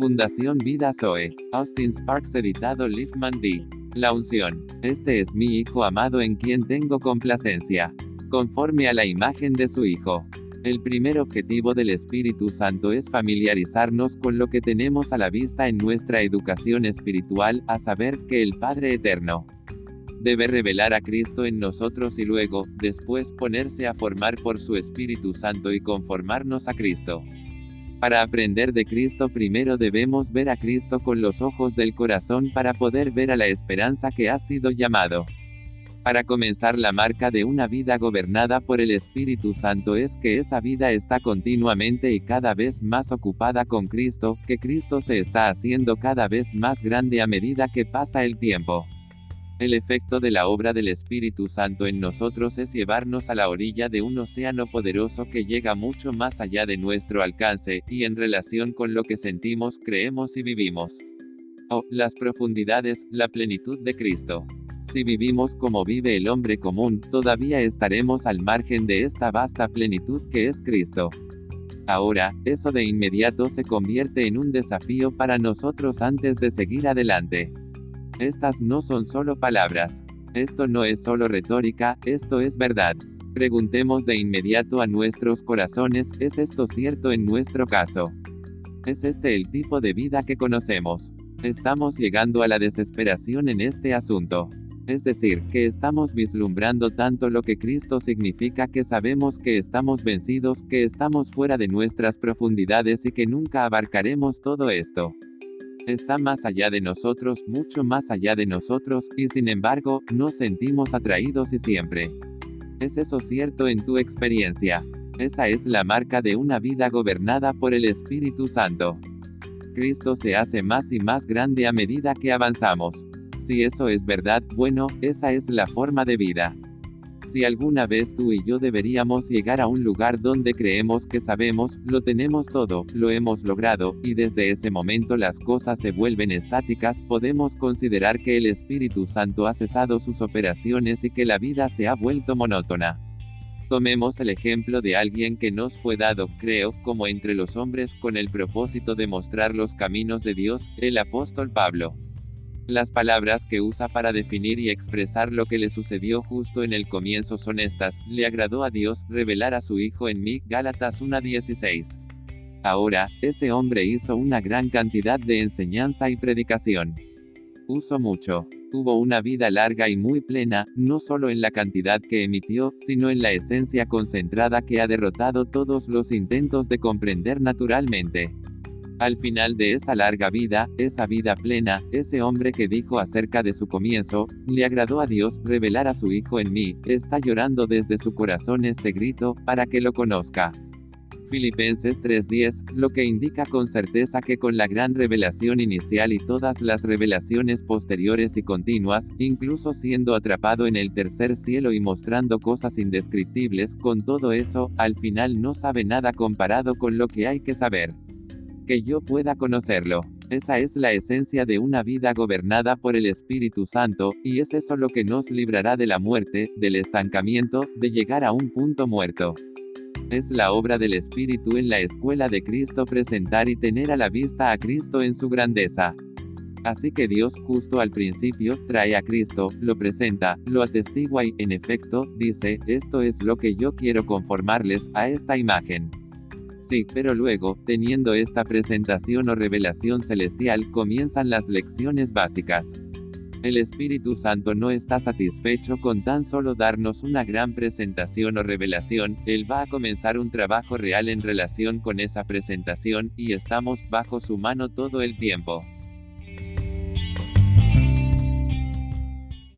Fundación Vida Zoe. Austin Sparks editado Liefman D. La unción. Este es mi Hijo amado en quien tengo complacencia. Conforme a la imagen de su Hijo. El primer objetivo del Espíritu Santo es familiarizarnos con lo que tenemos a la vista en nuestra educación espiritual, a saber, que el Padre Eterno debe revelar a Cristo en nosotros y luego, después, ponerse a formar por su Espíritu Santo y conformarnos a Cristo. Para aprender de Cristo primero debemos ver a Cristo con los ojos del corazón para poder ver a la esperanza que ha sido llamado. Para comenzar la marca de una vida gobernada por el Espíritu Santo es que esa vida está continuamente y cada vez más ocupada con Cristo, que Cristo se está haciendo cada vez más grande a medida que pasa el tiempo. El efecto de la obra del Espíritu Santo en nosotros es llevarnos a la orilla de un océano poderoso que llega mucho más allá de nuestro alcance, y en relación con lo que sentimos, creemos y vivimos. Oh, las profundidades, la plenitud de Cristo. Si vivimos como vive el hombre común, todavía estaremos al margen de esta vasta plenitud que es Cristo. Ahora, eso de inmediato se convierte en un desafío para nosotros antes de seguir adelante. Estas no son solo palabras. Esto no es solo retórica, esto es verdad. Preguntemos de inmediato a nuestros corazones, ¿es esto cierto en nuestro caso? ¿Es este el tipo de vida que conocemos? Estamos llegando a la desesperación en este asunto. Es decir, que estamos vislumbrando tanto lo que Cristo significa que sabemos que estamos vencidos, que estamos fuera de nuestras profundidades y que nunca abarcaremos todo esto está más allá de nosotros, mucho más allá de nosotros, y sin embargo, nos sentimos atraídos y siempre. ¿Es eso cierto en tu experiencia? Esa es la marca de una vida gobernada por el Espíritu Santo. Cristo se hace más y más grande a medida que avanzamos. Si eso es verdad, bueno, esa es la forma de vida. Si alguna vez tú y yo deberíamos llegar a un lugar donde creemos que sabemos, lo tenemos todo, lo hemos logrado, y desde ese momento las cosas se vuelven estáticas, podemos considerar que el Espíritu Santo ha cesado sus operaciones y que la vida se ha vuelto monótona. Tomemos el ejemplo de alguien que nos fue dado, creo, como entre los hombres con el propósito de mostrar los caminos de Dios, el apóstol Pablo. Las palabras que usa para definir y expresar lo que le sucedió justo en el comienzo son estas, le agradó a Dios revelar a su Hijo en mí, Gálatas 1.16. Ahora, ese hombre hizo una gran cantidad de enseñanza y predicación. Usó mucho. Tuvo una vida larga y muy plena, no solo en la cantidad que emitió, sino en la esencia concentrada que ha derrotado todos los intentos de comprender naturalmente. Al final de esa larga vida, esa vida plena, ese hombre que dijo acerca de su comienzo, le agradó a Dios revelar a su Hijo en mí, está llorando desde su corazón este grito, para que lo conozca. Filipenses 3:10, lo que indica con certeza que con la gran revelación inicial y todas las revelaciones posteriores y continuas, incluso siendo atrapado en el tercer cielo y mostrando cosas indescriptibles, con todo eso, al final no sabe nada comparado con lo que hay que saber que yo pueda conocerlo. Esa es la esencia de una vida gobernada por el Espíritu Santo, y es eso lo que nos librará de la muerte, del estancamiento, de llegar a un punto muerto. Es la obra del Espíritu en la escuela de Cristo presentar y tener a la vista a Cristo en su grandeza. Así que Dios, justo al principio, trae a Cristo, lo presenta, lo atestigua y, en efecto, dice, esto es lo que yo quiero conformarles, a esta imagen. Sí, pero luego, teniendo esta presentación o revelación celestial, comienzan las lecciones básicas. El Espíritu Santo no está satisfecho con tan solo darnos una gran presentación o revelación, Él va a comenzar un trabajo real en relación con esa presentación, y estamos bajo su mano todo el tiempo.